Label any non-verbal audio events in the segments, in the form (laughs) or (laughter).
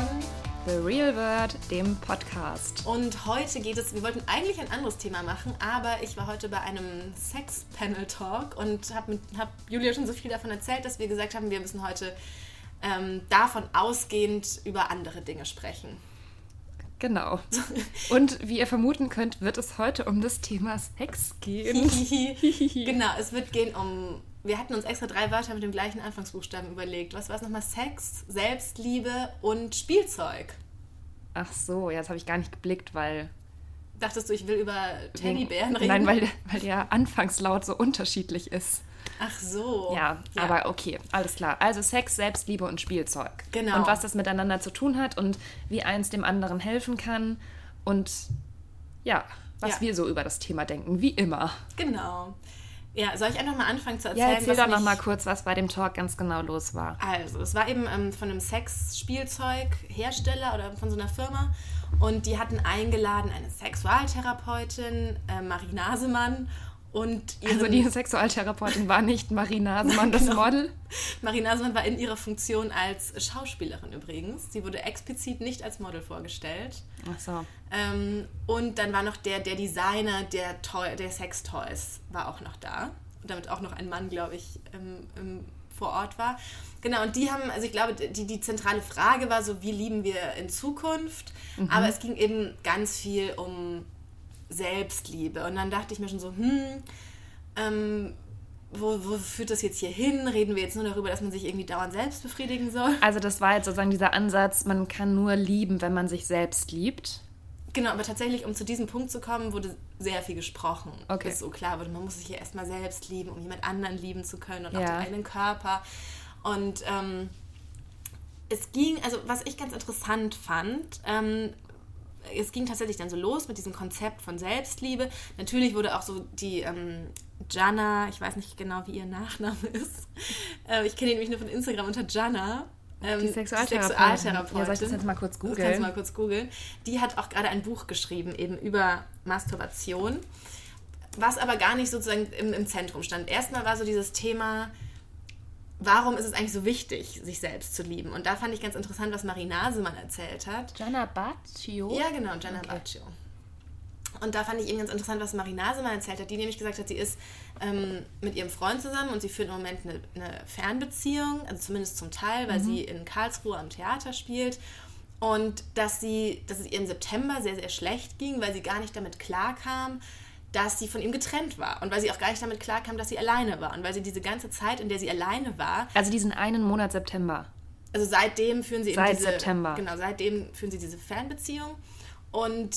von The Real World, dem Podcast. Und heute geht es, wir wollten eigentlich ein anderes Thema machen, aber ich war heute bei einem Sex-Panel-Talk und habe hab Julia schon so viel davon erzählt, dass wir gesagt haben, wir müssen heute ähm, davon ausgehend über andere Dinge sprechen. Genau. (laughs) Und wie ihr vermuten könnt, wird es heute um das Thema Sex gehen. (laughs) (laughs) genau, es wird gehen um. Wir hatten uns extra drei Wörter mit dem gleichen Anfangsbuchstaben überlegt. Was war es nochmal? Sex, Selbstliebe und Spielzeug. Ach so, ja, das habe ich gar nicht geblickt, weil. Dachtest du, ich will über Teddybären reden? Nein, weil, weil der Anfangslaut so unterschiedlich ist. Ach so. Ja, ja, aber okay, alles klar. Also Sex, Selbstliebe und Spielzeug. Genau. Und was das miteinander zu tun hat und wie eins dem anderen helfen kann und ja, was ja. wir so über das Thema denken, wie immer. Genau. Ja, soll ich einfach mal anfangen zu erzählen? Ja, erzähl doch noch mal kurz, was bei dem Talk ganz genau los war. Also, es war eben ähm, von einem Sexspielzeughersteller oder von so einer Firma und die hatten eingeladen eine Sexualtherapeutin, äh, Marie Nasemann und also die Sexualtherapeutin war nicht Marie Nasemann, (laughs) das genau. Model? Marie Nasemann war in ihrer Funktion als Schauspielerin übrigens. Sie wurde explizit nicht als Model vorgestellt. Ach so. Ähm, und dann war noch der, der Designer der, Toy, der Sex-Toys war auch noch da. Und damit auch noch ein Mann, glaube ich, ähm, ähm, vor Ort war. Genau, und die haben, also ich glaube, die, die zentrale Frage war so, wie lieben wir in Zukunft? Mhm. Aber es ging eben ganz viel um Selbstliebe. Und dann dachte ich mir schon so, hm, ähm, wo, wo, führt das jetzt hier hin? Reden wir jetzt nur darüber, dass man sich irgendwie dauernd selbst befriedigen soll? Also das war jetzt sozusagen dieser Ansatz, man kann nur lieben, wenn man sich selbst liebt. Genau, aber tatsächlich, um zu diesem Punkt zu kommen, wurde sehr viel gesprochen. Okay. Bis so klar wurde, man muss sich ja erstmal selbst lieben, um jemand anderen lieben zu können und ja. auch den eigenen Körper. Und ähm, es ging, also was ich ganz interessant fand, ähm, es ging tatsächlich dann so los mit diesem Konzept von Selbstliebe. Natürlich wurde auch so die ähm, Jana, ich weiß nicht genau, wie ihr Nachname (laughs) ist. Äh, ich kenne ihn nämlich nur von Instagram unter Jana. Ähm, die Sexualtherapeutin. Sexualtherapeutin. Ja, soll ich das jetzt mal kurz googeln? Das kannst du mal kurz googeln. Die hat auch gerade ein Buch geschrieben, eben über Masturbation, was aber gar nicht sozusagen im, im Zentrum stand. Erstmal war so dieses Thema, warum ist es eigentlich so wichtig, sich selbst zu lieben? Und da fand ich ganz interessant, was Marie Nasemann erzählt hat. Gianna Baccio? Ja, genau, Gianna okay. Baccio. Und da fand ich eben ganz interessant, was Marie Nasemann erzählt hat, die nämlich gesagt hat, sie ist ähm, mit ihrem Freund zusammen und sie führt im Moment eine, eine Fernbeziehung, also zumindest zum Teil, weil mhm. sie in Karlsruhe am Theater spielt. Und dass, sie, dass es ihr im September sehr, sehr schlecht ging, weil sie gar nicht damit klarkam, dass sie von ihm getrennt war und weil sie auch gar nicht damit klarkam, dass sie alleine war und weil sie diese ganze Zeit, in der sie alleine war, also diesen einen Monat September. Also seitdem führen sie Seit eben diese, September. Genau, seitdem führen sie diese Fernbeziehung und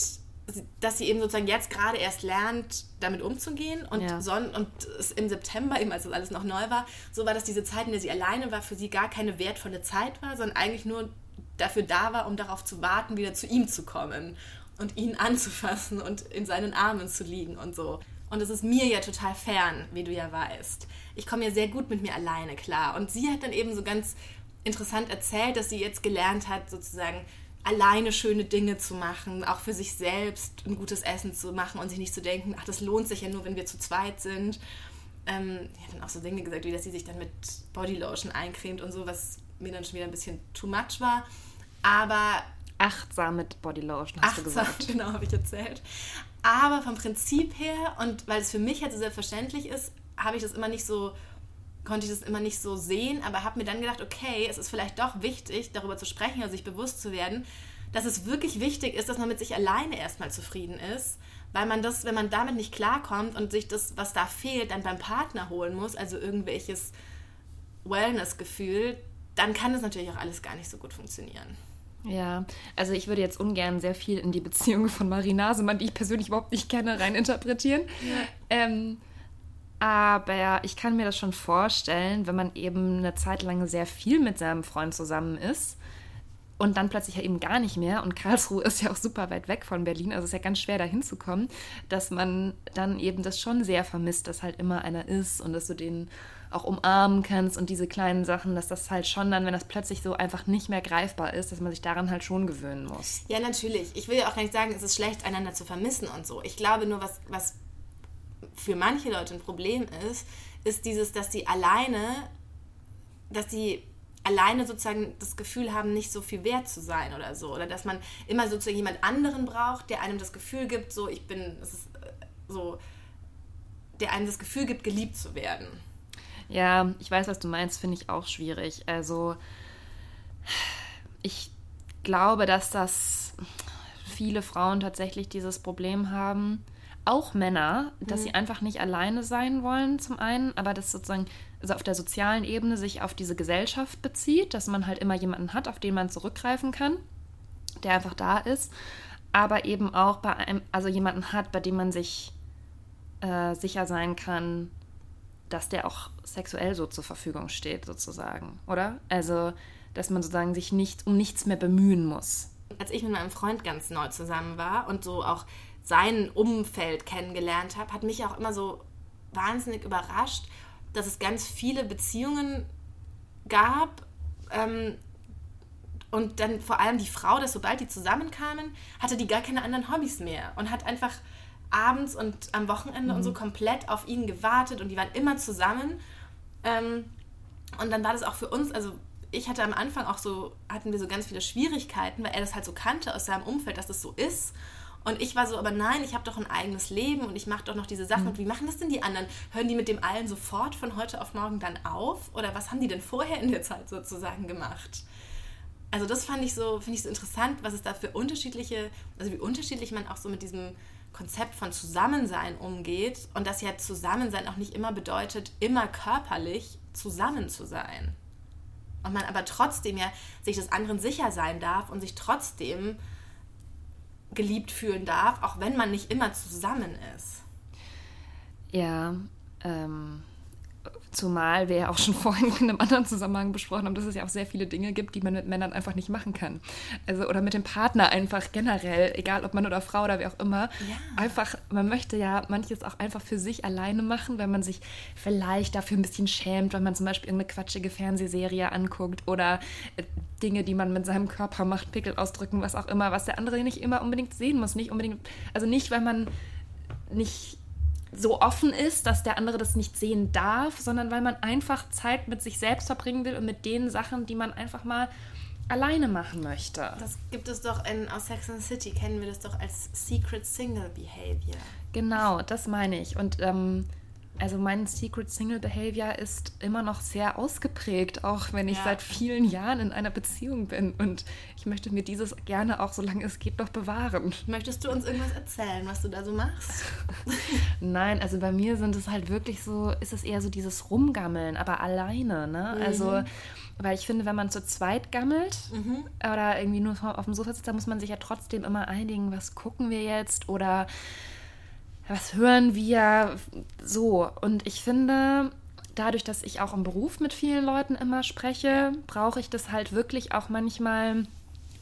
dass sie eben sozusagen jetzt gerade erst lernt, damit umzugehen und, ja. son und es im September, eben als das alles noch neu war, so war, dass diese Zeit, in der sie alleine war, für sie gar keine wertvolle Zeit war, sondern eigentlich nur dafür da war, um darauf zu warten, wieder zu ihm zu kommen und ihn anzufassen und in seinen Armen zu liegen und so. Und es ist mir ja total fern, wie du ja weißt. Ich komme ja sehr gut mit mir alleine klar. Und sie hat dann eben so ganz interessant erzählt, dass sie jetzt gelernt hat, sozusagen alleine schöne Dinge zu machen, auch für sich selbst ein gutes Essen zu machen und sich nicht zu denken, ach, das lohnt sich ja nur, wenn wir zu zweit sind. Ähm, die hat dann auch so Dinge gesagt, wie dass sie sich dann mit Bodylotion eincremt und so, was mir dann schon wieder ein bisschen too much war. Aber achtsam mit Bodylotion, hast achtsam, du gesagt. (laughs) Genau, habe ich erzählt. Aber vom Prinzip her und weil es für mich halt so selbstverständlich ist, habe ich das immer nicht so, konnte ich das immer nicht so sehen, aber habe mir dann gedacht, okay, es ist vielleicht doch wichtig, darüber zu sprechen, also sich bewusst zu werden, dass es wirklich wichtig ist, dass man mit sich alleine erstmal zufrieden ist, weil man das, wenn man damit nicht klarkommt und sich das, was da fehlt, dann beim Partner holen muss, also irgendwelches Wellness-Gefühl, dann kann das natürlich auch alles gar nicht so gut funktionieren. Ja, also ich würde jetzt ungern sehr viel in die Beziehung von Marie Nasemann, die ich persönlich überhaupt nicht kenne, reininterpretieren. Ja. Ähm, aber ich kann mir das schon vorstellen, wenn man eben eine Zeit lang sehr viel mit seinem Freund zusammen ist und dann plötzlich ja eben gar nicht mehr. Und Karlsruhe ist ja auch super weit weg von Berlin, also ist ja ganz schwer da hinzukommen, dass man dann eben das schon sehr vermisst, dass halt immer einer ist und dass du den auch umarmen kannst und diese kleinen Sachen, dass das halt schon dann, wenn das plötzlich so einfach nicht mehr greifbar ist, dass man sich daran halt schon gewöhnen muss. Ja, natürlich. Ich will ja auch gar nicht sagen, es ist schlecht, einander zu vermissen und so. Ich glaube nur, was, was für manche Leute ein Problem ist, ist dieses, dass sie alleine, dass sie alleine sozusagen das Gefühl haben, nicht so viel wert zu sein oder so. Oder dass man immer sozusagen jemand anderen braucht, der einem das Gefühl gibt, so ich bin, es ist äh, so, der einem das Gefühl gibt, geliebt zu werden. Ja, ich weiß, was du meinst, finde ich auch schwierig. Also ich glaube, dass das viele Frauen tatsächlich dieses Problem haben. Auch Männer, dass mhm. sie einfach nicht alleine sein wollen, zum einen, aber das sozusagen also auf der sozialen Ebene sich auf diese Gesellschaft bezieht, dass man halt immer jemanden hat, auf den man zurückgreifen kann, der einfach da ist, aber eben auch bei einem, also jemanden hat, bei dem man sich äh, sicher sein kann, dass der auch sexuell so zur Verfügung steht, sozusagen, oder? Also, dass man sozusagen sich nicht um nichts mehr bemühen muss. Als ich mit meinem Freund ganz neu zusammen war und so auch sein Umfeld kennengelernt habe, hat mich auch immer so wahnsinnig überrascht, dass es ganz viele Beziehungen gab ähm, und dann vor allem die Frau, dass sobald die zusammenkamen, hatte die gar keine anderen Hobbys mehr und hat einfach abends und am Wochenende mhm. und so mhm. komplett auf ihn gewartet und die waren immer zusammen. Ähm, und dann war das auch für uns, also ich hatte am Anfang auch so, hatten wir so ganz viele Schwierigkeiten, weil er das halt so kannte aus seinem Umfeld, dass das so ist. Und ich war so, aber nein, ich habe doch ein eigenes Leben und ich mache doch noch diese Sachen. Mhm. Und wie machen das denn die anderen? Hören die mit dem allen sofort von heute auf morgen dann auf? Oder was haben die denn vorher in der Zeit sozusagen gemacht? Also das fand ich so, finde ich so interessant, was es da für unterschiedliche, also wie unterschiedlich man auch so mit diesem Konzept von Zusammensein umgeht und dass ja Zusammensein auch nicht immer bedeutet, immer körperlich zusammen zu sein. Und man aber trotzdem ja sich des anderen sicher sein darf und sich trotzdem geliebt fühlen darf, auch wenn man nicht immer zusammen ist. Ja, ähm, Zumal wir ja auch schon (laughs) vorhin in einem anderen Zusammenhang besprochen haben, dass es ja auch sehr viele Dinge gibt, die man mit Männern einfach nicht machen kann. Also oder mit dem Partner einfach generell, egal ob Mann oder Frau oder wie auch immer. Ja. Einfach, man möchte ja manches auch einfach für sich alleine machen, wenn man sich vielleicht dafür ein bisschen schämt, wenn man zum Beispiel irgendeine quatschige Fernsehserie anguckt oder äh, Dinge, die man mit seinem Körper macht, Pickel ausdrücken, was auch immer, was der andere nicht immer unbedingt sehen muss. Nicht unbedingt, also nicht, weil man nicht so offen ist, dass der andere das nicht sehen darf, sondern weil man einfach Zeit mit sich selbst verbringen will und mit den Sachen, die man einfach mal alleine machen möchte. Das gibt es doch in, aus Sex and City, kennen wir das doch als Secret Single Behavior. Genau, das meine ich. Und ähm, also mein Secret Single Behavior ist immer noch sehr ausgeprägt, auch wenn ich ja. seit vielen Jahren in einer Beziehung bin. Und ich möchte mir dieses gerne auch, solange es geht, noch bewahren. Möchtest du uns irgendwas erzählen, was du da so machst? (laughs) Nein, also bei mir sind es halt wirklich so, ist es eher so dieses Rumgammeln, aber alleine. Ne? Mhm. Also, weil ich finde, wenn man zu zweit gammelt mhm. oder irgendwie nur auf dem Sofa sitzt, dann muss man sich ja trotzdem immer einigen, was gucken wir jetzt oder was hören wir so. Und ich finde, dadurch, dass ich auch im Beruf mit vielen Leuten immer spreche, brauche ich das halt wirklich auch manchmal,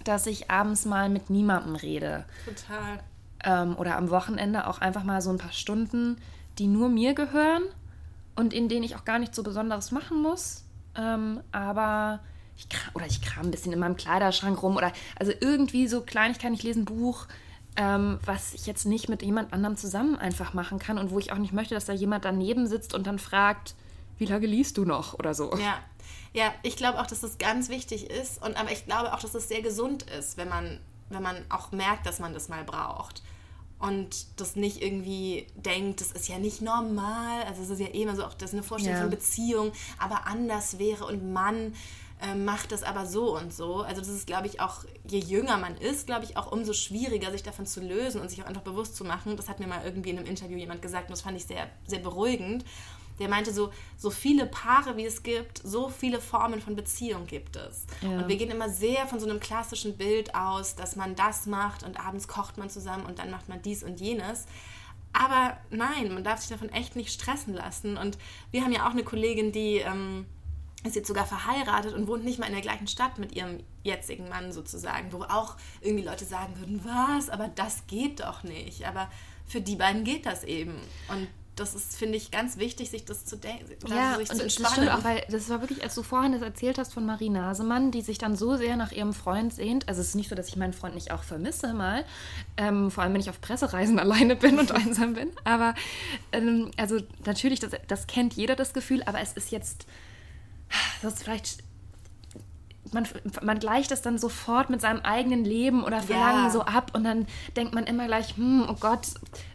dass ich abends mal mit niemandem rede. Total. Ähm, oder am Wochenende auch einfach mal so ein paar Stunden, die nur mir gehören und in denen ich auch gar nichts so Besonderes machen muss. Ähm, aber ich kram, oder ich kram ein bisschen in meinem Kleiderschrank rum oder also irgendwie so Kleinigkeiten, ich lese ein Buch, ähm, was ich jetzt nicht mit jemand anderem zusammen einfach machen kann und wo ich auch nicht möchte, dass da jemand daneben sitzt und dann fragt, wie lange liest du noch oder so. Ja, ja ich glaube auch, dass das ganz wichtig ist und aber ich glaube auch, dass es das sehr gesund ist, wenn man, wenn man auch merkt, dass man das mal braucht und das nicht irgendwie denkt, das ist ja nicht normal, also es ist ja eh immer so, auch das ist eine Vorstellung ja. von Beziehung, aber anders wäre und Mann äh, macht das aber so und so. Also das ist, glaube ich, auch, je jünger man ist, glaube ich, auch umso schwieriger, sich davon zu lösen und sich auch einfach bewusst zu machen. Das hat mir mal irgendwie in einem Interview jemand gesagt und das fand ich sehr, sehr beruhigend. Der meinte so, so viele Paare wie es gibt, so viele Formen von Beziehung gibt es. Ja. Und wir gehen immer sehr von so einem klassischen Bild aus, dass man das macht und abends kocht man zusammen und dann macht man dies und jenes. Aber nein, man darf sich davon echt nicht stressen lassen. Und wir haben ja auch eine Kollegin, die ähm, ist jetzt sogar verheiratet und wohnt nicht mal in der gleichen Stadt mit ihrem jetzigen Mann sozusagen, wo auch irgendwie Leute sagen würden, was, aber das geht doch nicht. Aber für die beiden geht das eben. Und das ist, finde ich, ganz wichtig, sich das zu denken, ja, sich und zu entspannen. Das stimmt auch, weil das war wirklich, als du vorhin das erzählt hast von Marie Nasemann, die sich dann so sehr nach ihrem Freund sehnt. Also es ist nicht so, dass ich meinen Freund nicht auch vermisse mal, ähm, vor allem wenn ich auf Pressereisen (laughs) alleine bin und einsam bin. Aber ähm, also natürlich, das, das kennt jeder das Gefühl, aber es ist jetzt das ist vielleicht man, man gleicht es dann sofort mit seinem eigenen Leben oder Verlangen ja. so ab und dann denkt man immer gleich, hm, oh Gott,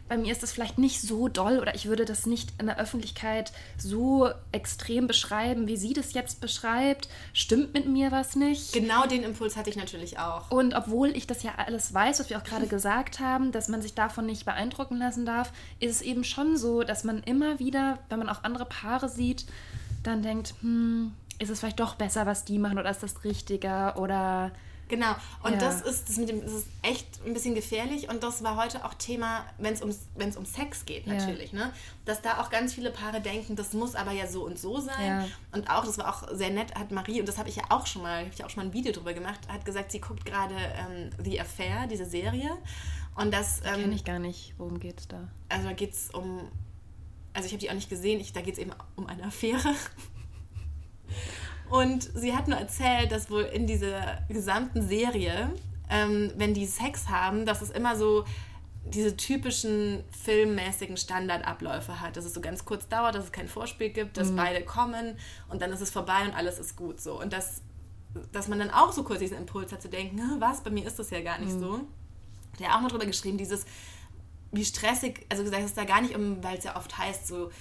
bei mir ist das vielleicht nicht so doll oder ich würde das nicht in der Öffentlichkeit so extrem beschreiben, wie sie das jetzt beschreibt. Stimmt mit mir was nicht? Genau den Impuls hatte ich natürlich auch. Und obwohl ich das ja alles weiß, was wir auch gerade (laughs) gesagt haben, dass man sich davon nicht beeindrucken lassen darf, ist es eben schon so, dass man immer wieder, wenn man auch andere Paare sieht, dann denkt, hm, ist es vielleicht doch besser, was die machen oder ist das richtiger oder Genau, und ja. das, ist, das, mit dem, das ist echt ein bisschen gefährlich und das war heute auch Thema, wenn es um, Sex geht natürlich, ja. ne? dass da auch ganz viele Paare denken, das muss aber ja so und so sein ja. und auch, das war auch sehr nett, hat Marie, und das habe ich ja auch schon mal, habe ich auch schon mal ein Video drüber gemacht, hat gesagt, sie guckt gerade ähm, The Affair, diese Serie und das... Ähm, Kenne ich gar nicht, worum geht es da? Also da geht es um, also ich habe die auch nicht gesehen, ich, da geht es eben um eine Affäre und sie hat nur erzählt, dass wohl in dieser gesamten Serie, ähm, wenn die Sex haben, dass es immer so diese typischen filmmäßigen Standardabläufe hat, dass es so ganz kurz dauert, dass es kein Vorspiel gibt, dass mhm. beide kommen und dann ist es vorbei und alles ist gut so. Und dass, dass man dann auch so kurz diesen Impuls hat zu denken, was, bei mir ist das ja gar nicht mhm. so. Der hat auch mal drüber geschrieben, dieses, wie stressig, also gesagt, es ist da gar nicht um, weil es ja oft heißt, so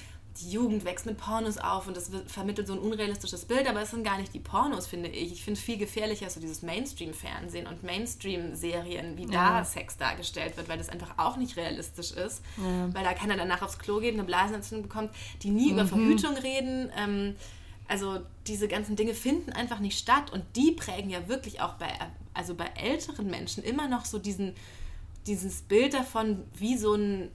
die Jugend wächst mit Pornos auf und das vermittelt so ein unrealistisches Bild, aber es sind gar nicht die Pornos, finde ich. Ich finde viel gefährlicher so dieses Mainstream-Fernsehen und Mainstream-Serien, wie ja. da Sex dargestellt wird, weil das einfach auch nicht realistisch ist, ja. weil da keiner danach aufs Klo geht, eine Blasenentzündung bekommt, die nie mhm. über Verhütung reden. Ähm, also diese ganzen Dinge finden einfach nicht statt und die prägen ja wirklich auch bei, also bei älteren Menschen immer noch so diesen, dieses Bild davon, wie so ein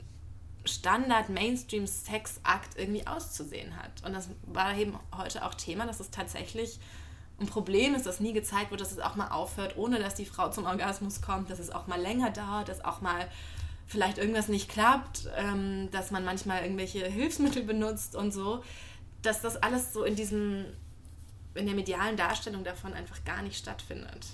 Standard-Mainstream-Sexakt irgendwie auszusehen hat. Und das war eben heute auch Thema, dass es tatsächlich ein Problem ist, dass nie gezeigt wird, dass es auch mal aufhört, ohne dass die Frau zum Orgasmus kommt, dass es auch mal länger dauert, dass auch mal vielleicht irgendwas nicht klappt, ähm, dass man manchmal irgendwelche Hilfsmittel benutzt und so, dass das alles so in diesem, in der medialen Darstellung davon einfach gar nicht stattfindet.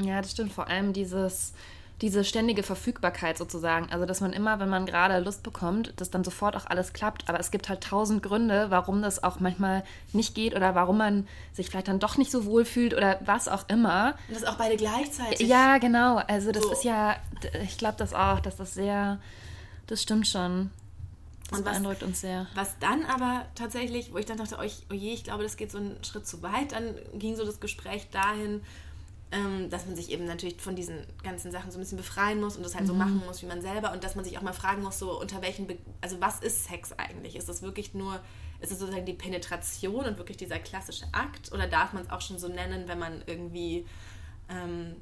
Ja, das stimmt. Vor allem dieses, diese ständige Verfügbarkeit sozusagen. Also, dass man immer, wenn man gerade Lust bekommt, dass dann sofort auch alles klappt. Aber es gibt halt tausend Gründe, warum das auch manchmal nicht geht oder warum man sich vielleicht dann doch nicht so wohl fühlt oder was auch immer. Und das auch beide gleichzeitig. Ja, genau. Also, das so. ist ja, ich glaube das auch, dass das sehr, das stimmt schon. Das und was, beeindruckt uns sehr. Was dann aber tatsächlich, wo ich dann dachte, oh, oh je, ich glaube, das geht so einen Schritt zu weit, dann ging so das Gespräch dahin, ähm, dass man sich eben natürlich von diesen ganzen Sachen so ein bisschen befreien muss und das halt mhm. so machen muss, wie man selber und dass man sich auch mal fragen muss, so unter welchen, Be also was ist Sex eigentlich? Ist das wirklich nur, ist es sozusagen die Penetration und wirklich dieser klassische Akt oder darf man es auch schon so nennen, wenn man irgendwie ähm,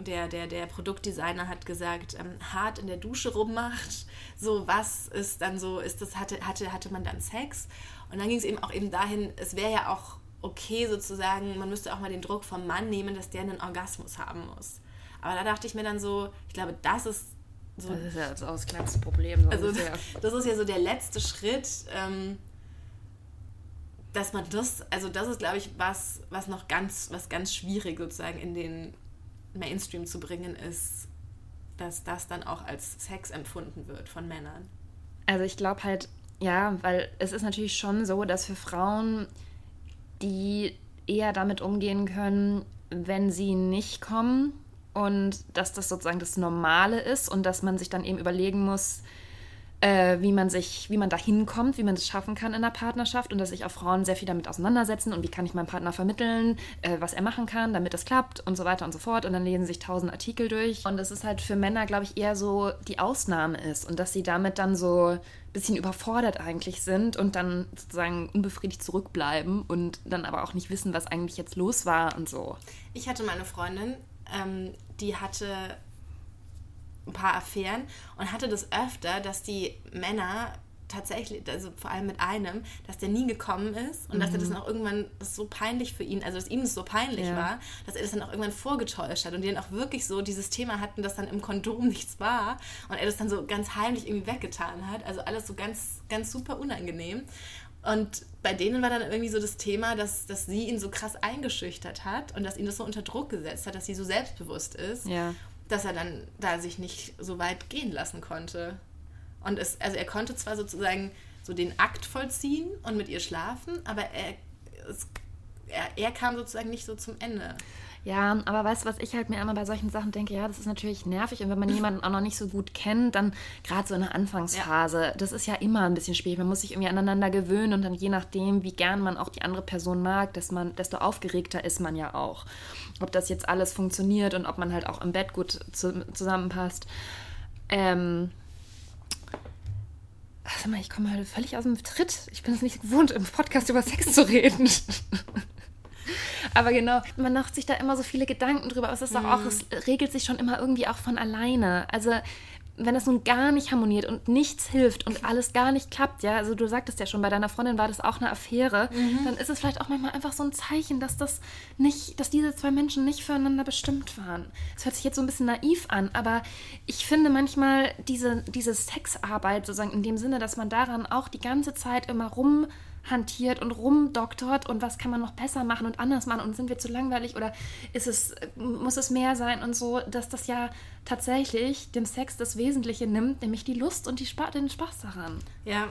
der, der, der Produktdesigner hat gesagt, ähm, hart in der Dusche rummacht. So, was ist dann so, ist das, hatte, hatte, hatte man dann Sex? Und dann ging es eben auch eben dahin, es wäre ja auch okay sozusagen, man müsste auch mal den Druck vom Mann nehmen, dass der einen Orgasmus haben muss. Aber da dachte ich mir dann so, ich glaube, das ist so. Das ist ja das Ausgangsproblem. Also, ja. (laughs) das ist ja so der letzte Schritt, ähm, dass man das, also das ist, glaube ich, was, was noch ganz, was ganz schwierig sozusagen in den Mainstream zu bringen ist, dass das dann auch als Sex empfunden wird von Männern. Also ich glaube halt, ja, weil es ist natürlich schon so, dass für Frauen die eher damit umgehen können, wenn sie nicht kommen und dass das sozusagen das Normale ist und dass man sich dann eben überlegen muss, äh, wie man sich, wie man da hinkommt, wie man das schaffen kann in der Partnerschaft und dass sich auch Frauen sehr viel damit auseinandersetzen und wie kann ich meinem Partner vermitteln, äh, was er machen kann, damit das klappt und so weiter und so fort. Und dann lesen sich tausend Artikel durch. Und das ist halt für Männer, glaube ich, eher so die Ausnahme ist und dass sie damit dann so ein bisschen überfordert eigentlich sind und dann sozusagen unbefriedigt zurückbleiben und dann aber auch nicht wissen, was eigentlich jetzt los war und so. Ich hatte meine Freundin, ähm, die hatte ein paar Affären und hatte das öfter, dass die Männer tatsächlich, also vor allem mit einem, dass der nie gekommen ist und mhm. dass er das dann auch irgendwann, das so peinlich für ihn, also dass ihm das so peinlich ja. war, dass er das dann auch irgendwann vorgetäuscht hat und die dann auch wirklich so dieses Thema hatten, dass dann im Kondom (laughs) nichts war und er das dann so ganz heimlich irgendwie weggetan hat. Also alles so ganz, ganz super unangenehm. Und bei denen war dann irgendwie so das Thema, dass, dass sie ihn so krass eingeschüchtert hat und dass ihn das so unter Druck gesetzt hat, dass sie so selbstbewusst ist. Ja dass er dann da sich nicht so weit gehen lassen konnte. Und es, also er konnte zwar sozusagen so den Akt vollziehen und mit ihr schlafen, aber er, es er, er kam sozusagen nicht so zum Ende. Ja, aber weißt du, was ich halt mir immer bei solchen Sachen denke? Ja, das ist natürlich nervig und wenn man (laughs) jemanden auch noch nicht so gut kennt, dann gerade so in der Anfangsphase, ja. das ist ja immer ein bisschen schwierig. Man muss sich irgendwie aneinander gewöhnen und dann je nachdem, wie gern man auch die andere Person mag, dass man, desto aufgeregter ist man ja auch. Ob das jetzt alles funktioniert und ob man halt auch im Bett gut zu, zusammenpasst. Ähm, Sag mal, ich komme halt völlig aus dem Tritt. Ich bin es nicht gewohnt, im Podcast über Sex zu reden. (laughs) (laughs) Aber genau, man macht sich da immer so viele Gedanken drüber. Aber es ist mhm. auch, es regelt sich schon immer irgendwie auch von alleine. Also wenn das nun gar nicht harmoniert und nichts hilft und alles gar nicht klappt, ja, also du sagtest ja schon, bei deiner Freundin war das auch eine Affäre, mhm. dann ist es vielleicht auch manchmal einfach so ein Zeichen, dass das nicht, dass diese zwei Menschen nicht füreinander bestimmt waren. Es hört sich jetzt so ein bisschen naiv an, aber ich finde manchmal diese, diese Sexarbeit sozusagen in dem Sinne, dass man daran auch die ganze Zeit immer rum hantiert und rumdoktort und was kann man noch besser machen und anders machen und sind wir zu langweilig oder ist es, muss es mehr sein und so, dass das ja tatsächlich dem Sex das Wesentliche nimmt, nämlich die Lust und die Spa den Spaß daran. Ja,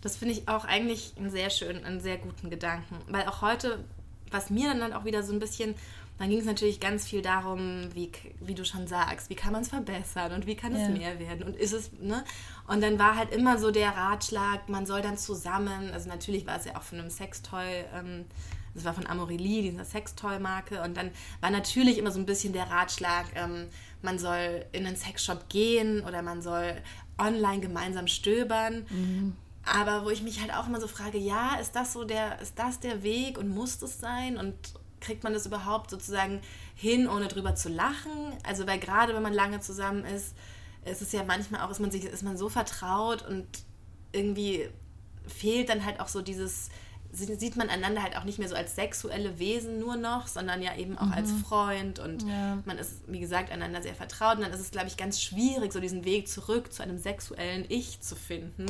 das finde ich auch eigentlich einen sehr schönen, einen sehr guten Gedanken. Weil auch heute, was mir dann auch wieder so ein bisschen dann ging es natürlich ganz viel darum, wie, wie du schon sagst, wie kann man es verbessern und wie kann es ja. mehr werden und ist es, ne? Und dann war halt immer so der Ratschlag, man soll dann zusammen, also natürlich war es ja auch von einem Sextoy, ähm, das war von Amorelie, dieser Sextoy-Marke und dann war natürlich immer so ein bisschen der Ratschlag, ähm, man soll in einen Sexshop gehen oder man soll online gemeinsam stöbern. Mhm. Aber wo ich mich halt auch immer so frage, ja, ist das so der, ist das der Weg und muss das sein? Und kriegt man das überhaupt sozusagen hin, ohne drüber zu lachen? Also, weil gerade wenn man lange zusammen ist, ist es ja manchmal auch, ist man sich, ist man so vertraut und irgendwie fehlt dann halt auch so dieses, sieht man einander halt auch nicht mehr so als sexuelle Wesen nur noch, sondern ja eben auch mhm. als Freund und ja. man ist, wie gesagt, einander sehr vertraut und dann ist es, glaube ich, ganz schwierig, so diesen Weg zurück zu einem sexuellen Ich zu finden.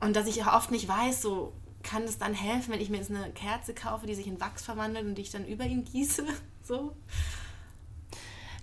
Und dass ich auch oft nicht weiß, so kann es dann helfen, wenn ich mir jetzt eine Kerze kaufe, die sich in Wachs verwandelt und die ich dann über ihn gieße? (laughs) So.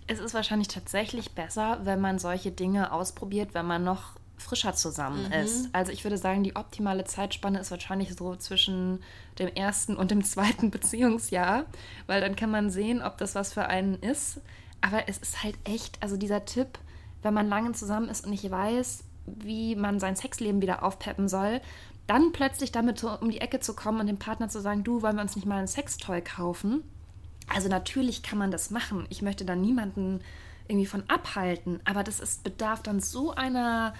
Es ist wahrscheinlich tatsächlich besser, wenn man solche Dinge ausprobiert, wenn man noch frischer zusammen mhm. ist. Also ich würde sagen, die optimale Zeitspanne ist wahrscheinlich so zwischen dem ersten und dem zweiten (laughs) Beziehungsjahr, weil dann kann man sehen, ob das was für einen ist. Aber es ist halt echt, also dieser Tipp, wenn man lange zusammen ist und nicht weiß, wie man sein Sexleben wieder aufpeppen soll, dann plötzlich damit so um die Ecke zu kommen und dem Partner zu sagen, du, wollen wir uns nicht mal ein Sextoy kaufen? Also natürlich kann man das machen. Ich möchte da niemanden irgendwie von abhalten, aber das ist, bedarf dann so einer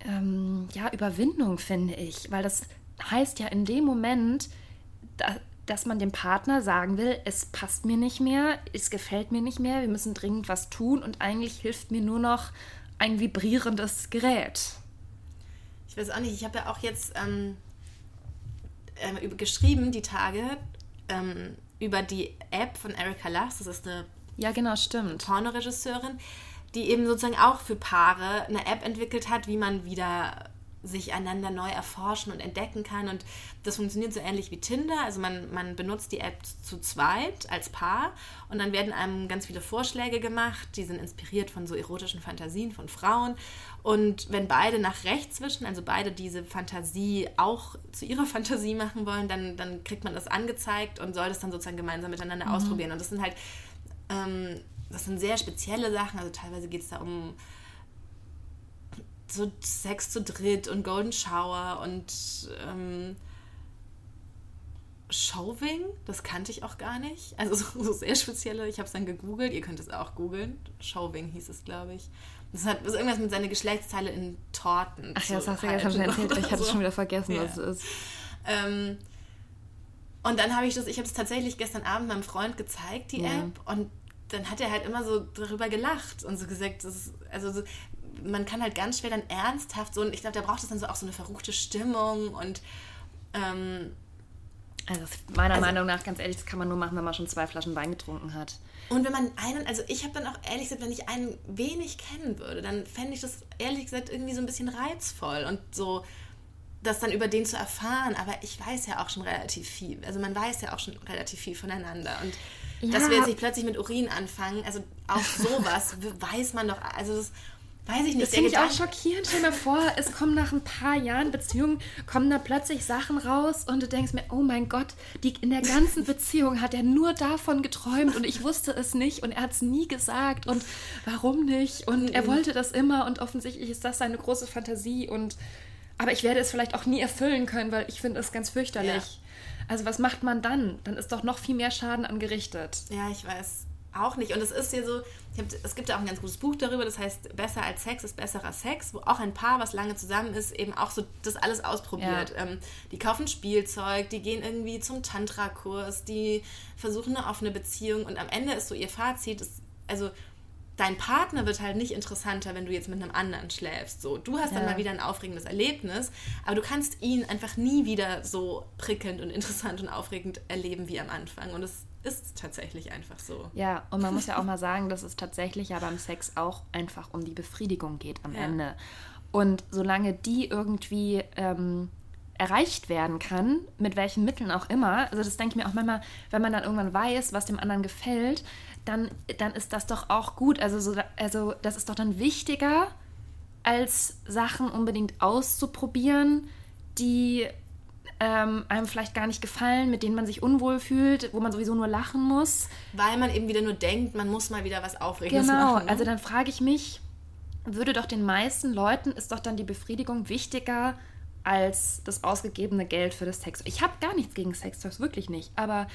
ähm, ja, Überwindung, finde ich, weil das heißt ja in dem Moment, da, dass man dem Partner sagen will, es passt mir nicht mehr, es gefällt mir nicht mehr, wir müssen dringend was tun und eigentlich hilft mir nur noch ein vibrierendes Gerät weiß auch nicht, ich habe ja auch jetzt ähm, äh, geschrieben, die Tage, ähm, über die App von Erika Lass, das ist eine ja, genau, stimmt. Pornoregisseurin, die eben sozusagen auch für Paare eine App entwickelt hat, wie man wieder sich einander neu erforschen und entdecken kann. Und das funktioniert so ähnlich wie Tinder. Also man, man benutzt die App zu zweit als Paar und dann werden einem ganz viele Vorschläge gemacht. Die sind inspiriert von so erotischen Fantasien von Frauen. Und wenn beide nach rechts wischen, also beide diese Fantasie auch zu ihrer (laughs) Fantasie machen wollen, dann, dann kriegt man das angezeigt und soll das dann sozusagen gemeinsam miteinander mhm. ausprobieren. Und das sind halt, ähm, das sind sehr spezielle Sachen. Also teilweise geht es da um so Sex zu dritt und Golden Shower und ähm, Shoving, das kannte ich auch gar nicht. Also so, (laughs) so sehr spezielle, ich habe es dann gegoogelt, ihr könnt es auch googeln. Shoving hieß es, glaube ich. Das hat das irgendwas mit seiner Geschlechtsteile in Torten. Ach ja, das hast du ja schon erzählt, ich hatte so. schon wieder vergessen, ja. was es ist. Ähm, und dann habe ich das, ich habe es tatsächlich gestern Abend meinem Freund gezeigt, die ja. App, und dann hat er halt immer so darüber gelacht und so gesagt, das ist, also so, man kann halt ganz schwer dann ernsthaft so, und ich glaube, da braucht es dann so auch so eine verruchte Stimmung und ähm, also meiner also, Meinung nach, ganz ehrlich, das kann man nur machen, wenn man schon zwei Flaschen Wein getrunken hat. Und wenn man einen, also ich habe dann auch ehrlich gesagt, wenn ich einen wenig kennen würde, dann fände ich das ehrlich gesagt irgendwie so ein bisschen reizvoll und so das dann über den zu erfahren. Aber ich weiß ja auch schon relativ viel. Also man weiß ja auch schon relativ viel voneinander. Und ja. dass wir jetzt nicht plötzlich mit Urin anfangen, also auch sowas (laughs) weiß man doch, also das, weiß ich nicht. Das finde ich auch schockierend. Stell mal vor, (laughs) es kommen nach ein paar Jahren Beziehungen, kommen da plötzlich Sachen raus und du denkst mir, oh mein Gott, die, in der ganzen (laughs) Beziehung hat er nur davon geträumt und ich wusste es nicht und er hat es nie gesagt und warum nicht? Und er wollte das immer und offensichtlich ist das seine große Fantasie und aber ich werde es vielleicht auch nie erfüllen können, weil ich finde es ganz fürchterlich. Ja. Also was macht man dann? Dann ist doch noch viel mehr Schaden angerichtet. Ja, ich weiß auch nicht. Und es ist ja so, hab, es gibt ja auch ein ganz gutes Buch darüber, das heißt Besser als Sex ist besserer Sex, wo auch ein Paar, was lange zusammen ist, eben auch so das alles ausprobiert. Ja. Ähm, die kaufen Spielzeug, die gehen irgendwie zum Tantra-Kurs, die versuchen eine offene Beziehung und am Ende ist so ihr Fazit, ist, also dein Partner wird halt nicht interessanter, wenn du jetzt mit einem anderen schläfst. So, du hast ja. dann mal wieder ein aufregendes Erlebnis, aber du kannst ihn einfach nie wieder so prickelnd und interessant und aufregend erleben wie am Anfang. Und es ist tatsächlich einfach so. Ja, und man muss ja auch mal sagen, dass es tatsächlich ja beim Sex auch einfach um die Befriedigung geht am ja. Ende. Und solange die irgendwie ähm, erreicht werden kann, mit welchen Mitteln auch immer, also das denke ich mir auch manchmal, wenn man dann irgendwann weiß, was dem anderen gefällt, dann, dann ist das doch auch gut. Also, so, also das ist doch dann wichtiger, als Sachen unbedingt auszuprobieren, die ähm, einem vielleicht gar nicht gefallen, mit denen man sich unwohl fühlt, wo man sowieso nur lachen muss. Weil man eben wieder nur denkt, man muss mal wieder was Aufregendes genau. machen. Genau, ne? also dann frage ich mich, würde doch den meisten Leuten, ist doch dann die Befriedigung wichtiger als das ausgegebene Geld für das Sex. Ich habe gar nichts gegen Sex, das wirklich nicht. Aber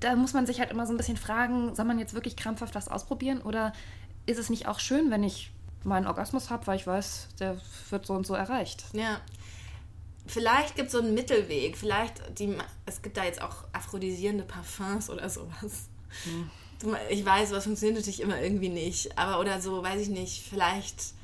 da muss man sich halt immer so ein bisschen fragen, soll man jetzt wirklich krampfhaft was ausprobieren oder ist es nicht auch schön, wenn ich meinen Orgasmus habe, weil ich weiß, der wird so und so erreicht. Ja. Vielleicht gibt es so einen Mittelweg. Vielleicht, die, es gibt da jetzt auch aphrodisierende Parfums oder sowas. Hm. Ich weiß, was funktioniert natürlich immer irgendwie nicht. Aber oder so, weiß ich nicht, vielleicht,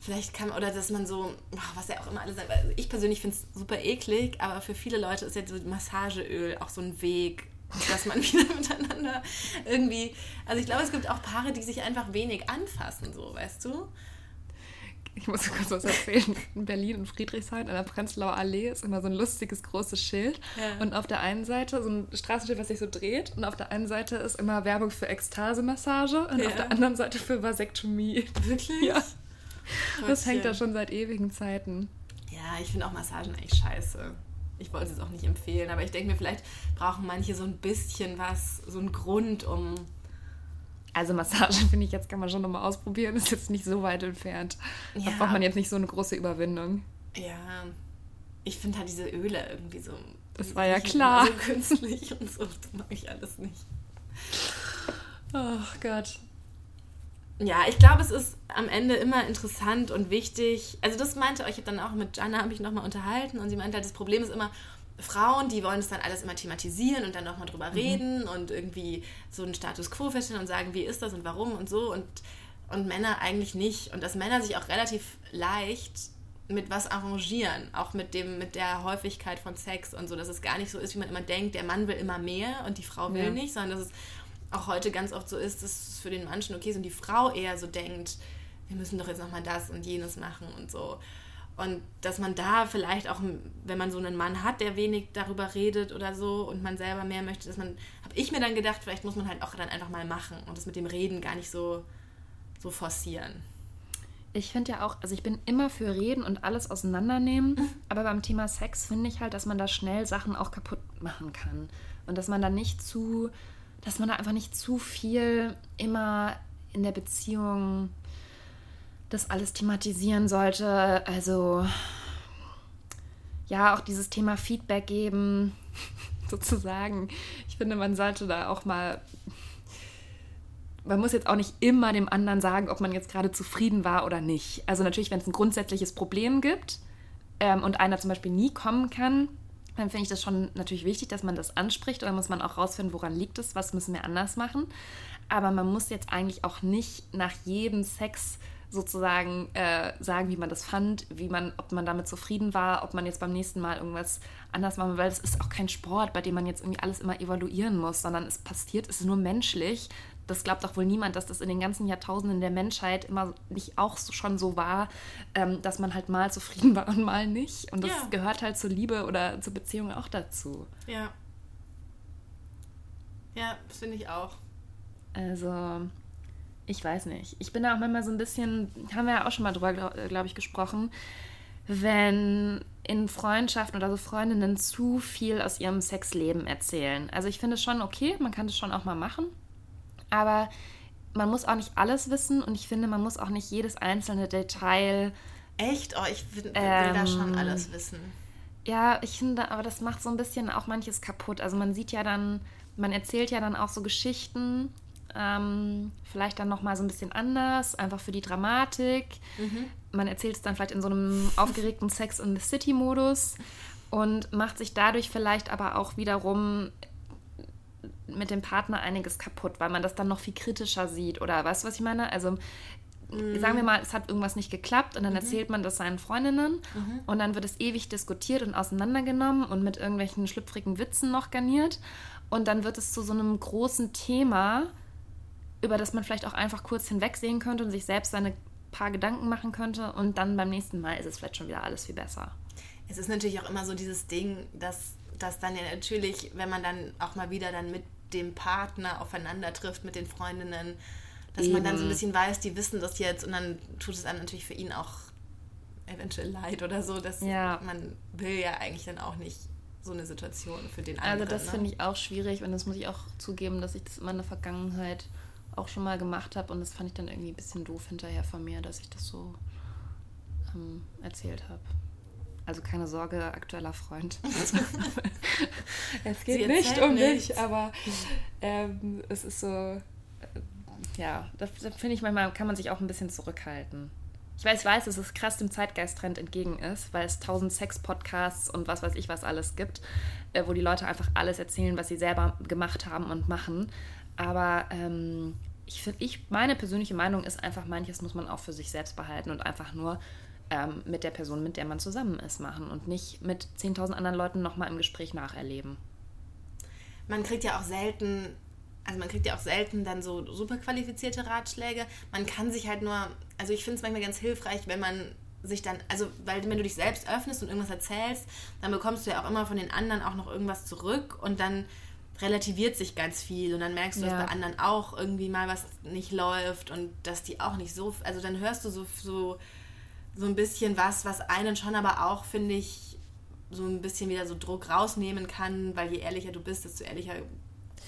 vielleicht kann, oder dass man so, was ja auch immer alles sagt. Ich persönlich finde es super eklig, aber für viele Leute ist jetzt so Massageöl auch so ein Weg, dass man (laughs) wieder miteinander irgendwie. Also ich glaube, es gibt auch Paare, die sich einfach wenig anfassen, so, weißt du? Ich muss kurz was erzählen. In Berlin und Friedrichshain an der Prenzlauer Allee ist immer so ein lustiges großes Schild. Ja. Und auf der einen Seite so ein Straßenschild, was sich so dreht. Und auf der einen Seite ist immer Werbung für Ekstase-Massage und ja. auf der anderen Seite für Vasektomie. Wirklich? Ja. Das hängt da schon seit ewigen Zeiten. Ja, ich finde auch Massagen echt scheiße ich wollte es auch nicht empfehlen, aber ich denke mir, vielleicht brauchen manche so ein bisschen was, so einen Grund, um. Also Massage (laughs) finde ich jetzt kann man schon nochmal ausprobieren, ist jetzt nicht so weit entfernt. Ja. Da braucht man jetzt nicht so eine große Überwindung. Ja, ich finde halt diese Öle irgendwie so. Das war ja klar. So künstlich (laughs) und so, das mag ich alles nicht. Ach Gott. Ja, ich glaube, es ist am Ende immer interessant und wichtig. Also das meinte euch, ich habe dann auch mit Jana habe ich nochmal unterhalten und sie meinte halt, das Problem ist immer, Frauen, die wollen es dann alles immer thematisieren und dann nochmal drüber mhm. reden und irgendwie so einen Status quo feststellen und sagen, wie ist das und warum und so und, und Männer eigentlich nicht. Und dass Männer sich auch relativ leicht mit was arrangieren, auch mit dem, mit der Häufigkeit von Sex und so, dass es gar nicht so ist, wie man immer denkt, der Mann will immer mehr und die Frau will ja. nicht, sondern dass es auch heute ganz oft so ist, dass es für den Mann okay ist und die Frau eher so denkt, wir müssen doch jetzt nochmal das und jenes machen und so. Und dass man da vielleicht auch, wenn man so einen Mann hat, der wenig darüber redet oder so und man selber mehr möchte, dass man, habe ich mir dann gedacht, vielleicht muss man halt auch dann einfach mal machen und das mit dem Reden gar nicht so, so forcieren. Ich finde ja auch, also ich bin immer für Reden und alles auseinandernehmen, aber beim Thema Sex finde ich halt, dass man da schnell Sachen auch kaputt machen kann und dass man da nicht zu dass man da einfach nicht zu viel immer in der Beziehung das alles thematisieren sollte. Also ja, auch dieses Thema Feedback geben, (laughs) sozusagen. Ich finde, man sollte da auch mal. Man muss jetzt auch nicht immer dem anderen sagen, ob man jetzt gerade zufrieden war oder nicht. Also natürlich, wenn es ein grundsätzliches Problem gibt ähm, und einer zum Beispiel nie kommen kann, dann finde ich das schon natürlich wichtig, dass man das anspricht. Oder muss man auch rausfinden, woran liegt es, was müssen wir anders machen. Aber man muss jetzt eigentlich auch nicht nach jedem Sex sozusagen äh, sagen, wie man das fand, wie man, ob man damit zufrieden war, ob man jetzt beim nächsten Mal irgendwas anders machen will, weil es ist auch kein Sport, bei dem man jetzt irgendwie alles immer evaluieren muss, sondern es passiert, es ist nur menschlich, das glaubt doch wohl niemand, dass das in den ganzen Jahrtausenden der Menschheit immer nicht auch schon so war, ähm, dass man halt mal zufrieden (laughs) war und mal nicht. Und das ja. gehört halt zur Liebe oder zur Beziehung auch dazu. Ja. Ja, das finde ich auch. Also, ich weiß nicht. Ich bin da auch manchmal so ein bisschen, haben wir ja auch schon mal drüber, glaube glaub ich, gesprochen, wenn in Freundschaften oder so Freundinnen zu viel aus ihrem Sexleben erzählen. Also ich finde es schon okay, man kann das schon auch mal machen, aber man muss auch nicht alles wissen und ich finde, man muss auch nicht jedes einzelne Detail. Echt? Oh, ich will, ähm, da schon alles wissen. Ja, ich finde, aber das macht so ein bisschen auch manches kaputt. Also man sieht ja dann, man erzählt ja dann auch so Geschichten, ähm, vielleicht dann nochmal so ein bisschen anders, einfach für die Dramatik. Mhm. Man erzählt es dann vielleicht in so einem aufgeregten Sex in the City-Modus und macht sich dadurch vielleicht aber auch wiederum mit dem Partner einiges kaputt, weil man das dann noch viel kritischer sieht. Oder weißt du, was ich meine? Also mhm. sagen wir mal, es hat irgendwas nicht geklappt und dann mhm. erzählt man das seinen Freundinnen mhm. und dann wird es ewig diskutiert und auseinandergenommen und mit irgendwelchen schlüpfrigen Witzen noch garniert. Und dann wird es zu so einem großen Thema, über das man vielleicht auch einfach kurz hinwegsehen könnte und sich selbst seine paar Gedanken machen könnte und dann beim nächsten Mal ist es vielleicht schon wieder alles viel besser. Es ist natürlich auch immer so dieses Ding, dass, dass dann ja natürlich, wenn man dann auch mal wieder dann mit dem Partner aufeinander trifft, mit den Freundinnen, dass Eben. man dann so ein bisschen weiß, die wissen das jetzt und dann tut es einem natürlich für ihn auch eventuell leid oder so, dass ja. man will ja eigentlich dann auch nicht so eine Situation für den anderen. Also das ne? finde ich auch schwierig und das muss ich auch zugeben, dass ich das immer in der Vergangenheit auch schon mal gemacht habe und das fand ich dann irgendwie ein bisschen doof hinterher von mir, dass ich das so ähm, erzählt habe. Also keine Sorge, aktueller Freund. (laughs) es geht nicht um nichts. mich, aber ähm, es ist so, äh, ja, da, da finde ich manchmal, kann man sich auch ein bisschen zurückhalten. Ich weiß, ich weiß, dass es krass dem Zeitgeisttrend entgegen ist, weil es tausend Sex-Podcasts und was weiß ich was alles gibt, äh, wo die Leute einfach alles erzählen, was sie selber gemacht haben und machen. Aber ähm, ich finde, ich, meine persönliche Meinung ist einfach, manches muss man auch für sich selbst behalten und einfach nur ähm, mit der Person, mit der man zusammen ist, machen und nicht mit 10.000 anderen Leuten nochmal im Gespräch nacherleben. Man kriegt ja auch selten, also man kriegt ja auch selten dann so super qualifizierte Ratschläge. Man kann sich halt nur, also ich finde es manchmal ganz hilfreich, wenn man sich dann, also weil wenn du dich selbst öffnest und irgendwas erzählst, dann bekommst du ja auch immer von den anderen auch noch irgendwas zurück und dann relativiert sich ganz viel und dann merkst du, ja. dass bei anderen auch irgendwie mal was nicht läuft und dass die auch nicht so, also dann hörst du so, so so ein bisschen was, was einen schon aber auch, finde ich, so ein bisschen wieder so Druck rausnehmen kann, weil je ehrlicher du bist, desto ehrlicher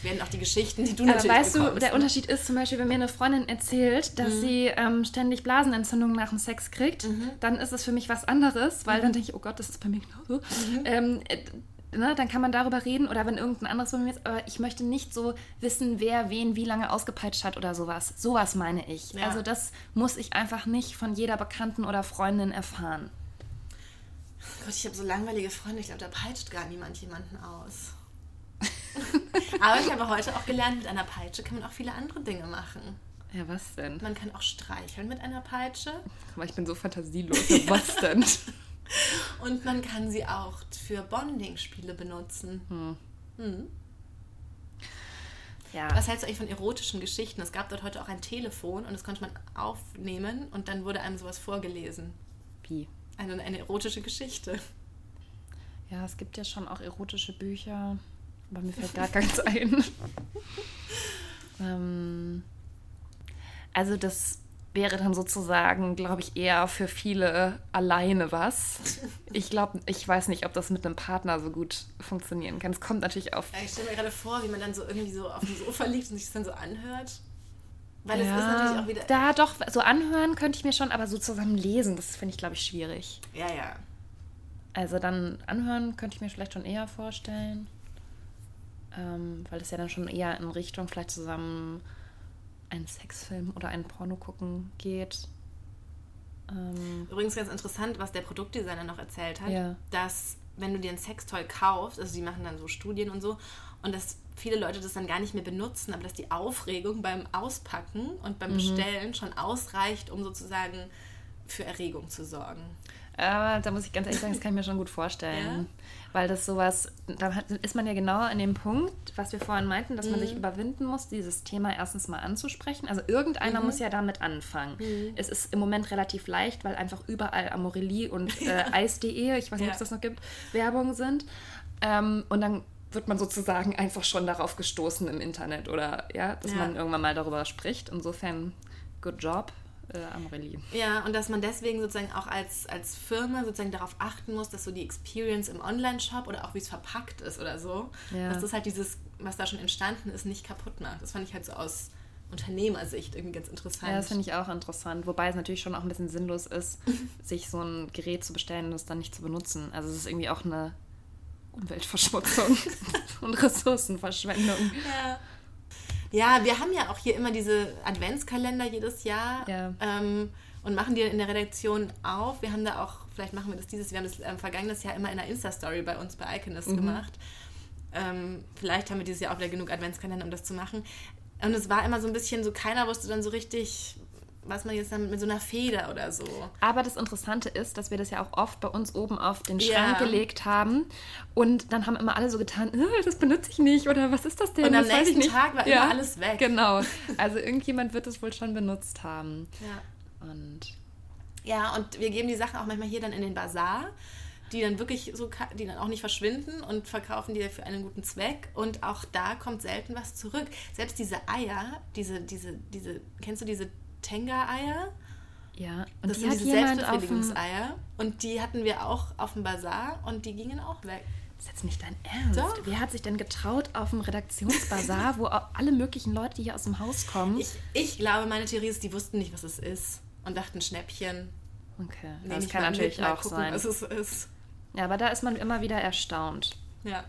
werden auch die Geschichten, die du aber natürlich weißt bekommst. du, der ne? Unterschied ist zum Beispiel, wenn mir eine Freundin erzählt, dass mhm. sie ähm, ständig Blasenentzündungen nach dem Sex kriegt, mhm. dann ist es für mich was anderes, weil mhm. dann denke ich, oh Gott, das ist bei mir genauso. Mhm. Ähm, äh, ne, dann kann man darüber reden oder wenn irgendein anderes von mir ist, aber ich möchte nicht so wissen, wer wen wie lange ausgepeitscht hat oder sowas. Sowas meine ich. Ja. Also das muss ich einfach nicht von jeder Bekannten oder Freundin erfahren. Gott, ich habe so langweilige Freunde, ich glaube, da peitscht gar niemand jemanden aus. (laughs) aber ich habe heute auch gelernt, mit einer Peitsche kann man auch viele andere Dinge machen. Ja, was denn? Man kann auch streicheln mit einer Peitsche. Aber ich bin so fantasielos. Was denn? (laughs) Und man kann sie auch für Bonding-Spiele benutzen. Hm. Hm. Ja. Was hältst du eigentlich von erotischen Geschichten? Es gab dort heute auch ein Telefon und das konnte man aufnehmen und dann wurde einem sowas vorgelesen. Wie? Eine, eine erotische Geschichte. Ja, es gibt ja schon auch erotische Bücher, aber mir fällt gar keins ein. (laughs) ähm, also das wäre dann sozusagen, glaube ich, eher für viele alleine was. Ich glaube, ich weiß nicht, ob das mit einem Partner so gut funktionieren kann. Es kommt natürlich auf. Ja, ich stelle mir gerade vor, wie man dann so irgendwie so auf dem Sofa liegt und sich das dann so anhört. Weil es ja, ist natürlich auch wieder. Da doch, so anhören könnte ich mir schon, aber so zusammen lesen, das finde ich, glaube ich, schwierig. Ja, ja. Also dann anhören könnte ich mir vielleicht schon eher vorstellen. Ähm, weil es ja dann schon eher in Richtung vielleicht zusammen einen Sexfilm oder einen Porno gucken geht. Ähm, Übrigens ganz interessant, was der Produktdesigner noch erzählt hat, ja. dass wenn du dir ein Sextoy kaufst, also die machen dann so Studien und so, und dass viele Leute das dann gar nicht mehr benutzen, aber dass die Aufregung beim Auspacken und beim mhm. Bestellen schon ausreicht, um sozusagen für Erregung zu sorgen. Aber da muss ich ganz ehrlich sagen, das kann ich mir schon gut vorstellen. Ja? Weil das sowas, da ist man ja genau an dem Punkt, was wir vorhin meinten, dass mhm. man sich mhm. überwinden muss, dieses Thema erstens mal anzusprechen. Also irgendeiner mhm. muss ja damit anfangen. Mhm. Es ist im Moment relativ leicht, weil einfach überall Amorelie und (laughs) äh, Eis.de, ich weiß nicht, ja. ob es das noch gibt, Werbung sind. Ähm, und dann wird man sozusagen einfach schon darauf gestoßen im Internet oder ja, dass ja. man irgendwann mal darüber spricht. Insofern good job, äh, Amorelie. Ja, und dass man deswegen sozusagen auch als, als Firma sozusagen darauf achten muss, dass so die Experience im Online-Shop oder auch wie es verpackt ist oder so, Ja. dass das halt dieses, was da schon entstanden ist, nicht kaputt macht. Das fand ich halt so aus Unternehmersicht irgendwie ganz interessant. Ja, das finde ich auch interessant. Wobei es natürlich schon auch ein bisschen sinnlos ist, (laughs) sich so ein Gerät zu bestellen und es dann nicht zu benutzen. Also es ist irgendwie auch eine Umweltverschmutzung (laughs) (laughs) und Ressourcenverschwendung. Ja. Ja, wir haben ja auch hier immer diese Adventskalender jedes Jahr Ja. ähm, und machen die in der Redaktion auf. Wir haben da auch, vielleicht machen wir das dieses, wir haben das ähm, vergangenes Jahr immer in einer Insta-Story bei uns bei Iconist Mhm. gemacht. Ähm, vielleicht haben wir dieses Jahr auch wieder genug Adventskalender, um das zu machen. Und es war immer so ein bisschen so, keiner wusste dann so richtig, was man jetzt damit mit so einer Feder oder so. Aber das Interessante ist, dass wir das ja auch oft bei uns oben auf den Ja. Schrank gelegt haben. Und dann haben immer alle so getan, "Äh, das benutze ich nicht oder was ist das denn? Und am das nächsten nicht." Tag war immer alles weg. Genau. (laughs) Also irgendjemand wird es wohl schon benutzt haben. Ja. Und Ja, und wir geben die Sachen auch manchmal hier dann in den Bazar, die dann wirklich so, die dann auch nicht verschwinden und verkaufen die für einen guten Zweck. Und auch da kommt selten was zurück. Selbst diese Eier, diese, diese, diese, kennst du diese Tenga-Eier? ja, und Das die sind hat diese Selbstbefriedigungseier. Und die hatten wir auch auf dem Bazar und die gingen auch weg. Das ist jetzt nicht dein Ernst. Doch. Wer hat sich denn getraut auf dem Redaktionsbazar, wo alle möglichen Leute, hier aus dem Haus kommen? Ich, ich glaube, meine Theorie ist, die wussten nicht, was es ist. Und dachten, Schnäppchen. okay, das kann natürlich mit, auch gucken, sein. Was es ist. Ja, aber da ist man immer wieder erstaunt. Ja.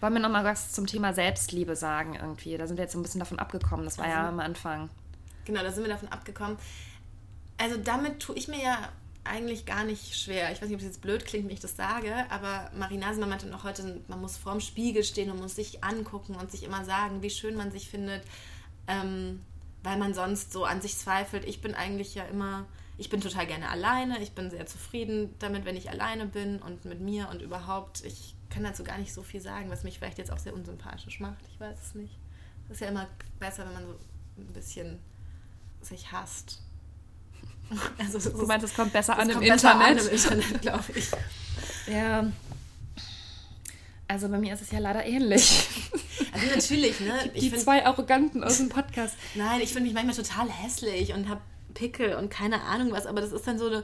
Wollen wir noch mal was zum Thema Selbstliebe sagen irgendwie? Da sind wir jetzt so ein bisschen davon abgekommen. Das war ja Also- am Anfang. Genau, da sind wir davon abgekommen. Also damit tue ich mir ja eigentlich gar nicht schwer. Ich weiß nicht, ob es jetzt blöd klingt, wenn ich das sage, aber Marinase meinte noch heute, man muss vorm Spiegel stehen und muss sich angucken und sich immer sagen, wie schön man sich findet, ähm, weil man sonst so an sich zweifelt. Ich bin eigentlich ja immer, ich bin total gerne alleine, ich bin sehr zufrieden damit, wenn ich alleine bin und mit mir und überhaupt. Ich kann dazu gar nicht so viel sagen, was mich vielleicht jetzt auch sehr unsympathisch macht. Ich weiß es nicht. Es ist ja immer besser, wenn man so ein bisschen sich hasst. (laughs) Also, Du meinst, es kommt besser es an im kommt besser Internet? An im Internet, glaube ich. Ja. Also bei mir ist es ja leider ähnlich. (laughs) Also natürlich, ne? Die Ich find, zwei Arroganten aus dem Podcast. nein, ich finde mich manchmal total hässlich und habe Pickel und keine Ahnung was, aber das ist dann so eine,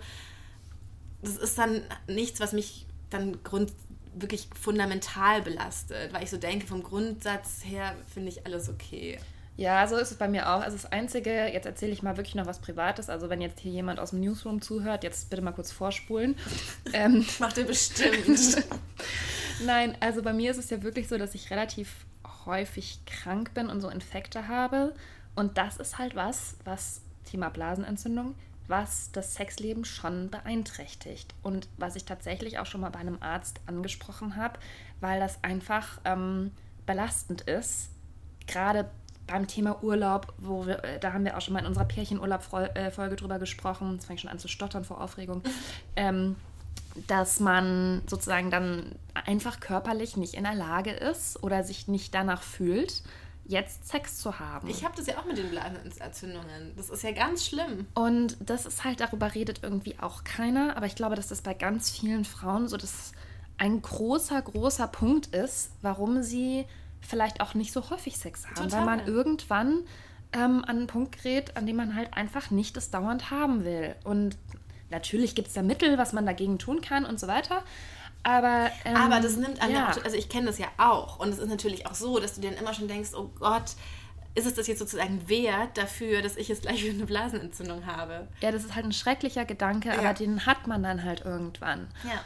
das ist dann nichts, was mich dann grund wirklich fundamental belastet, weil ich so denke, vom Grundsatz her finde ich alles okay. Ja, so ist es bei mir auch. Also das Einzige, jetzt erzähle ich mal wirklich noch was Privates. Also wenn jetzt hier jemand aus dem Newsroom zuhört, jetzt bitte mal kurz vorspulen. (laughs) ähm, Macht ihr bestimmt. (laughs) Nein, also bei mir ist es ja wirklich so, dass ich relativ häufig krank bin und so Infekte habe. Und das ist halt was, was Thema Blasenentzündung, was das Sexleben schon beeinträchtigt. Und was ich tatsächlich auch schon mal bei einem Arzt angesprochen habe, weil das einfach ähm, belastend ist. Gerade beim Thema Urlaub, wo wir, äh, da haben wir auch schon mal in unserer Pärchenurlaub-Folge drüber gesprochen. Jetzt fange ich schon an zu stottern vor Aufregung. ähm, dass man sozusagen dann einfach körperlich nicht in der Lage ist oder sich nicht danach fühlt, jetzt Sex zu haben. Ich habe das ja auch mit den Blasenentzündungen. Das ist ja ganz schlimm. Und das ist halt, darüber redet irgendwie auch keiner, aber ich glaube, dass das bei ganz vielen Frauen so das ein großer, großer Punkt ist, warum sie vielleicht auch nicht so häufig Sex haben, Total. weil man irgendwann ähm, an einen Punkt gerät, an dem man halt einfach nicht das dauernd haben will. Und natürlich gibt es da Mittel, was man dagegen tun kann und so weiter. Aber, ähm, Aber das nimmt an ja. der, also ich kenne das ja auch. Und es ist natürlich auch so, dass du dir dann immer schon denkst, oh Gott, ist es das jetzt sozusagen wert dafür, dass ich jetzt gleich wieder eine Blasenentzündung habe? Ja, das ist halt ein schrecklicher Gedanke, Ja. aber den hat man dann halt irgendwann. Ja.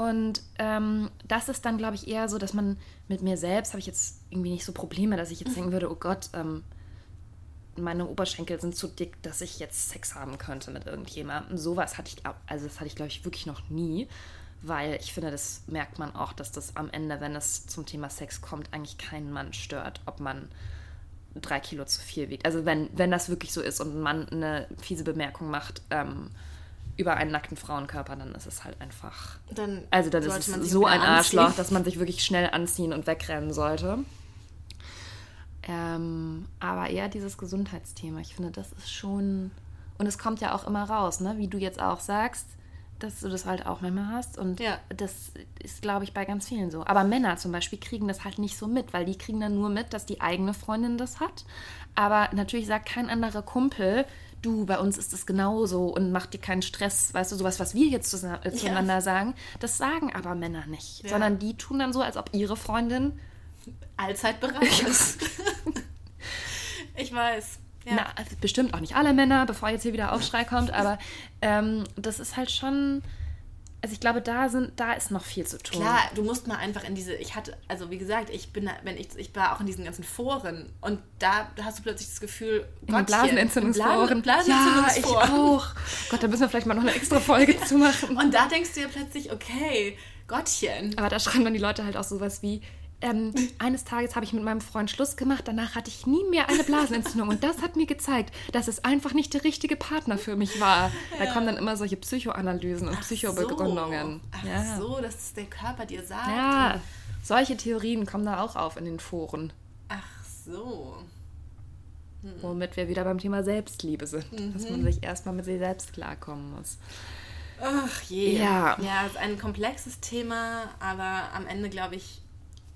Und ähm, das ist dann, glaube ich, eher so, dass man mit mir selbst habe ich jetzt irgendwie nicht so Probleme, dass ich jetzt denken würde, oh Gott, ähm, meine Oberschenkel sind zu dick, dass ich jetzt Sex haben könnte mit irgendjemandem. Sowas hatte ich, also das hatte ich, glaube ich, wirklich noch nie, weil ich finde, das merkt man auch, dass das am Ende, wenn es zum Thema Sex kommt, eigentlich keinen Mann stört, ob man drei Kilo zu viel wiegt. Also wenn, wenn das wirklich so ist und ein Mann eine fiese Bemerkung macht ähm, über einen nackten Frauenkörper, dann ist es halt einfach Dann also sollte ist sich so ein anziehen. Arschloch, dass man sich wirklich schnell anziehen und wegrennen sollte. Ähm, aber eher dieses Gesundheitsthema. Ich finde, das ist schon. Und es kommt ja auch immer raus, ne? wie du jetzt auch sagst. dass du das halt auch manchmal hast. Und Ja. das ist, glaube ich, bei ganz vielen so. Aber Männer zum Beispiel kriegen das halt nicht so mit, weil die kriegen dann nur mit, dass die eigene Freundin das hat. Aber natürlich sagt kein anderer Kumpel, du, bei uns ist das genauso und mach dir keinen Stress. Weißt du, sowas, was wir jetzt äh, zueinander sagen, das sagen aber Männer nicht. Ja. Sondern die tun dann so, als ob ihre Freundin Allzeit bereit (laughs) ist. ich weiß. Ja. Na, bestimmt auch nicht alle Männer, bevor jetzt hier wieder Aufschrei kommt, aber ähm, das ist halt schon. Also ich glaube, da sind, da ist noch viel zu tun. Klar, du musst mal einfach in diese, ich hatte, also wie gesagt, ich bin, wenn ich, ich war auch in diesen ganzen Foren und da hast du plötzlich das Gefühl, Gottchen, Blasenentzündungsforen. Blasen, ja, ich Blasenentzündungsforen. auch. Gott, da müssen wir vielleicht mal noch eine extra Folge (laughs) zu machen. Und da denkst du ja plötzlich, okay, Gottchen. Aber da schreiben dann die Leute halt auch sowas wie, ähm, (laughs) eines Tages habe ich mit meinem Freund Schluss gemacht, danach hatte ich nie mehr eine Blasenentzündung und das hat mir gezeigt, dass es einfach nicht der richtige Partner für mich war. Da kommen dann immer solche Psychoanalysen und Psychobegründungen. So. Ach ja. so, dass es der Körper dir sagt. ja, solche Theorien kommen da auch auf in den Foren. Ach so. Womit wir wieder beim Thema Selbstliebe sind. Dass man sich erstmal mit sich selbst klarkommen muss. Ach je. Ja. Ja, es ist ein komplexes Thema, aber am Ende, glaube ich,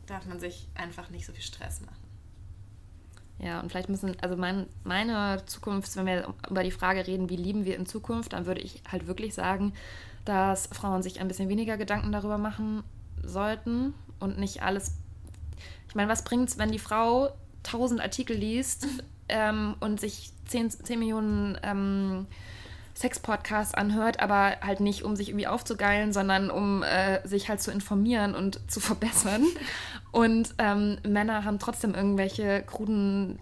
darf man sich einfach nicht so viel Stress machen. Ja, und vielleicht müssen, also mein, meine Zukunft, wenn wir über die Frage reden, wie lieben wir in Zukunft, dann würde ich halt wirklich sagen, dass Frauen sich ein bisschen weniger Gedanken darüber machen sollten und nicht alles. Ich meine, was bringt's, wenn die Frau tausend Artikel liest (laughs) ähm, und sich 10, 10 Millionen ähm, Sex-Podcasts anhört, aber halt nicht, um sich irgendwie aufzugeilen, sondern um äh, sich halt zu informieren und (laughs) zu verbessern. Und ähm, Männer haben trotzdem irgendwelche kruden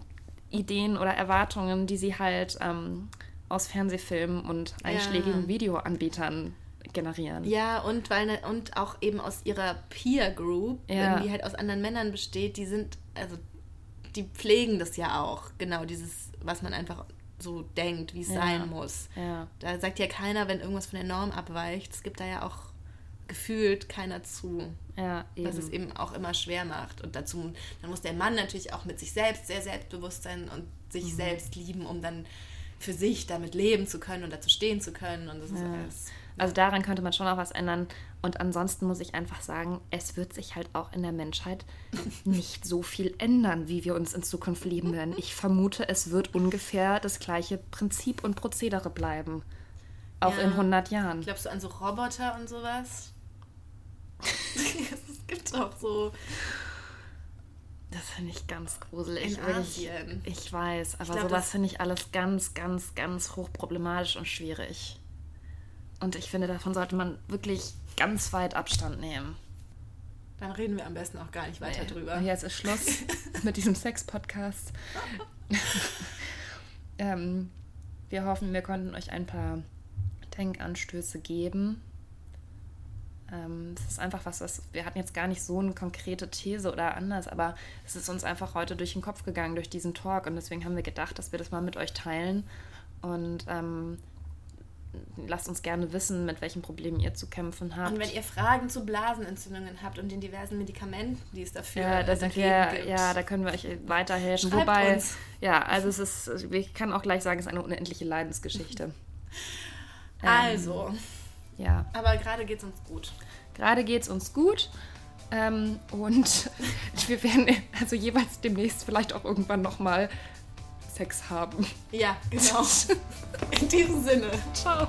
Ideen oder Erwartungen, die sie halt ähm, aus Fernsehfilmen und einschlägigen Videoanbietern generieren. Ja, und weil ne- und auch eben aus ihrer Peer Group, Ja. die halt aus anderen Männern besteht, die sind, also die pflegen das ja auch, genau, dieses, was man einfach so denkt, wie es Ja. sein muss. Ja. Da sagt ja keiner, wenn irgendwas von der Norm abweicht. Es gibt da ja auch gefühlt keiner zu. Ja, eben. Was es eben auch immer schwer macht. Und dazu, dann muss der Mann natürlich auch mit sich selbst sehr selbstbewusst sein und sich Mhm. selbst lieben, um dann für sich damit leben zu können und dazu stehen zu können. Und das ist Ja. alles. Also daran könnte man schon auch was ändern. Und ansonsten muss ich einfach sagen, es wird sich halt auch in der Menschheit (laughs) nicht so viel ändern, wie wir uns in Zukunft lieben werden. Ich vermute, es wird ungefähr das gleiche Prinzip und Prozedere bleiben. Auch Ja. in 100 Jahren. Glaubst du an so Roboter und sowas? (laughs) es gibt auch so. Das finde ich ganz gruselig. In. Asien. Ich weiß, aber glaub, sowas finde ich alles ganz, ganz, ganz hochproblematisch und schwierig. Und ich finde, davon sollte man wirklich ganz weit Abstand nehmen. Dann reden wir am besten auch gar nicht weiter drüber. Und jetzt ist Schluss (laughs) mit diesem Sex-Podcast. (laughs) ähm, wir hoffen, wir konnten euch ein paar Denkanstöße geben. Ähm, es ist einfach was, was wir hatten jetzt gar nicht so eine konkrete These oder anders, aber es ist uns einfach heute durch den Kopf gegangen durch diesen Talk und deswegen haben wir gedacht, dass wir das mal mit euch teilen und ähm, lasst uns gerne wissen, mit welchen Problemen ihr zu kämpfen habt. Und wenn ihr Fragen zu Blasenentzündungen habt und den diversen Medikamenten, die es dafür Ja, da sind wir, gibt, ja, da können wir euch weiterhelfen. Schreibt Wobei, uns. ja, also es ist, ich kann auch gleich sagen, es ist eine unendliche Leidensgeschichte. (laughs) Ähm, Also, Ja, aber gerade geht es uns gut. gerade geht es uns gut. Ähm, und (laughs) wir werden also jeweils demnächst vielleicht auch irgendwann nochmal Sex haben. Ja, genau. (laughs) In diesem Sinne. Ciao.